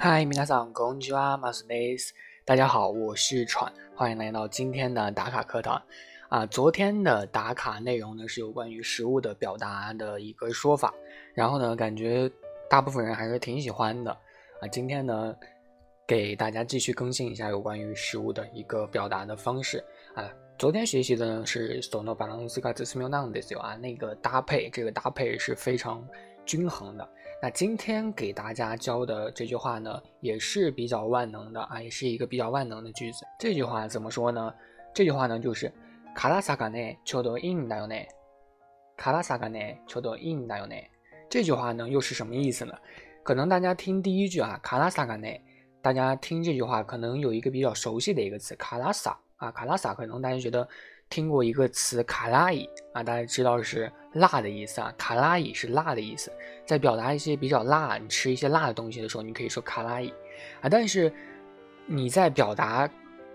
嗨，皆さんこんにちは、マスです。大家好，我是喘，欢迎来到今天的打卡课堂。啊，昨天的打卡内容呢是有关于食物的表达的一个说法，然后呢，感觉大部分人还是挺喜欢的。啊，今天呢，给大家继续更新一下有关于食物的一个表达的方式。啊，昨天学习的呢是 sono balance ga zismio nan desu 啊，那个搭配，这个搭配是非常均衡的。 那今天给大家教的这句话呢，也是比较万能的啊，也是一个比较万能的句子。这句话怎么说呢？这句话呢就是卡拉萨嘎内秋多印だよね。卡拉萨嘎内秋多印だよね。这句话呢又是什么意思呢？可能大家听第一句啊，卡拉萨嘎内，大家听这句话可能有一个比较熟悉的一个词，卡拉萨啊，卡拉萨，可能大家觉得。 听过一个词卡拉伊啊，大家知道是辣的意思啊。卡拉伊是辣的意思，在表达一些比较辣，你吃一些辣的东西的时候，你可以说卡拉伊啊。但是你在表达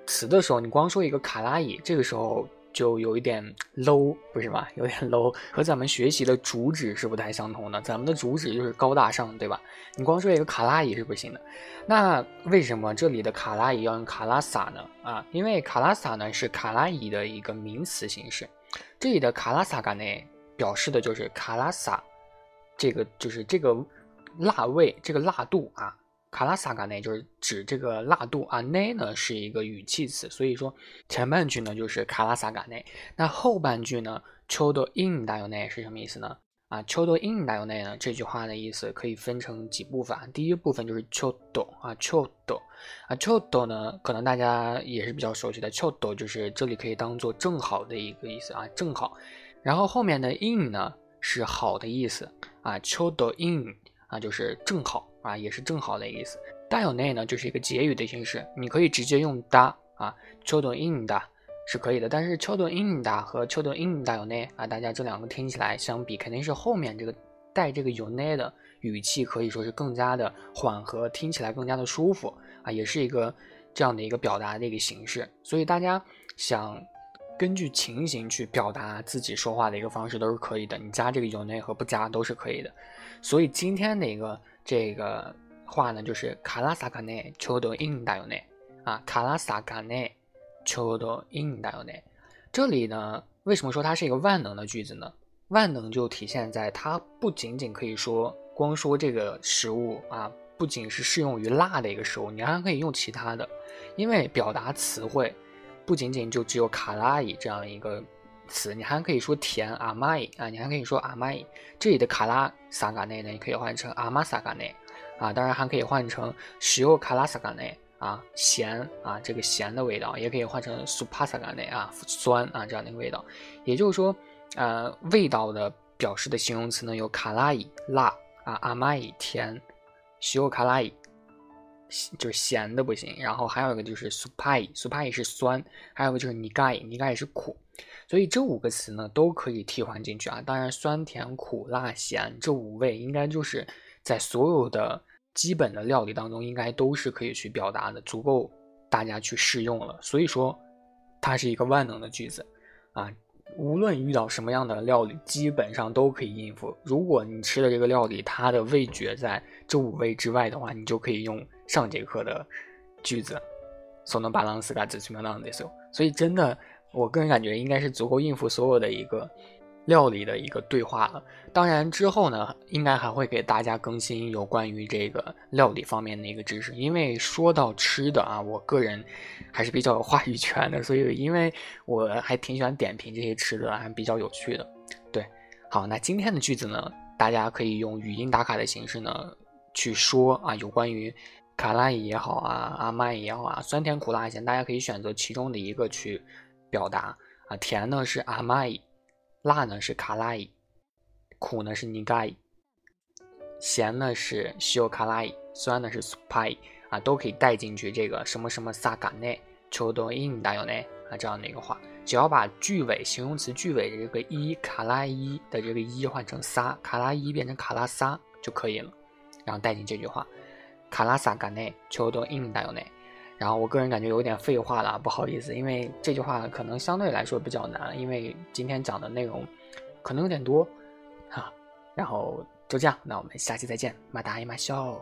词的时候，你光说一个卡拉伊，这个时候。就有一点 low，不是吗？有点 low，和咱们学习的主旨是不太相同的。咱们的主旨就是高大上，对吧？你光说一个卡拉伊是不行的。那为什么这里的卡拉伊要用卡拉萨呢？啊，因为卡拉萨呢是卡拉伊的一个名词形式。这里的卡拉萨感呢，表示的就是卡拉萨，这个就是这个辣味，这个辣度啊。卡拉萨嘎内就是指这个辣度啊，内呢是一个语气词，所以说前半句呢就是卡拉萨嘎内，那后半句呢秋多 in 大有内是什么意思呢？啊，秋多 in 大有内呢这句话的意思可以分成几部分，第一部分就是秋多啊，秋多啊，秋多呢可能大家也是比较熟悉的，秋多就是这里可以当做正好的一个意思啊，正好，然后后面的 in 呢是好的意思啊，秋多 in 啊就是正好。啊，也是正好的意思。大有内呢，就是一个结语的形式，你可以直接用哒啊，秋多 in 的是可以的。但是秋多 in 的和秋多 in 大有内啊，大家这两个听起来相比，肯定是后面这个带这个有内的语气可以说是更加的缓和，听起来更加的舒服啊，也是一个这样的一个表达的一个形式。所以大家想根据情形去表达自己说话的一个方式都是可以的，你加这个有内和不加都是可以的。所以今天的一个。这个话呢，就是卡拉萨卡内秋多印大有内啊，卡拉萨卡内秋多印大有内。这里呢，为什么说它是一个万能的句子呢？万能就体现在它不仅仅可以说光说这个食物啊，不仅是适用于辣的一个食物，你还可以用其他的，因为表达词汇不仅仅就只有卡拉伊这样一个。词你还可以说甜阿玛伊啊，你还可以说阿玛伊。这里的卡拉萨嘎内呢，你可以换成阿玛萨嘎内啊，当然还可以换成石油卡拉萨嘎内啊，咸啊，这个咸的味道，也可以换成苏帕萨嘎内啊，酸啊这样的一个味道。也就是说，呃，味道的表示的形容词呢有卡拉伊辣啊，阿玛伊甜，石油卡拉伊就是咸的不行。然后还有一个就是苏帕伊，苏帕伊是酸，还有个就是尼盖，尼盖是苦。所以这五个词呢都可以替换进去啊，当然酸甜苦辣咸这五味应该就是在所有的基本的料理当中应该都是可以去表达的，足够大家去试用了。所以说它是一个万能的句子啊，无论遇到什么样的料理，基本上都可以应付。如果你吃的这个料理它的味觉在这五味之外的话，你就可以用上节课的句子，所能巴朗斯嘎子去明朗的时候，所以真的。我个人感觉应该是足够应付所有的一个料理的一个对话了。当然之后呢，应该还会给大家更新有关于这个料理方面的一个知识。因为说到吃的啊，我个人还是比较有话语权的，所以因为我还挺喜欢点评这些吃的，还比较有趣的。对，好，那今天的句子呢，大家可以用语音打卡的形式呢去说啊，有关于卡拉伊也好啊，阿麦也好啊，酸甜苦辣咸，大家可以选择其中的一个去。表达啊，甜呢是阿玛伊，辣呢是卡拉伊，苦呢是尼盖，咸呢是西欧卡拉伊，酸呢是苏帕伊啊，都可以带进去这个什么什么萨嘎内，秋多印大有内啊这样的一个话，只要把句尾形容词句尾的这个一卡拉伊的这个一换成萨，卡拉伊变成卡拉萨就可以了，然后带进这句话，卡拉萨嘎内，秋多印大有内。然后我个人感觉有点废话了，不好意思，因为这句话可能相对来说比较难，因为今天讲的内容可能有点多，哈。然后就这样，那我们下期再见，马达伊马笑。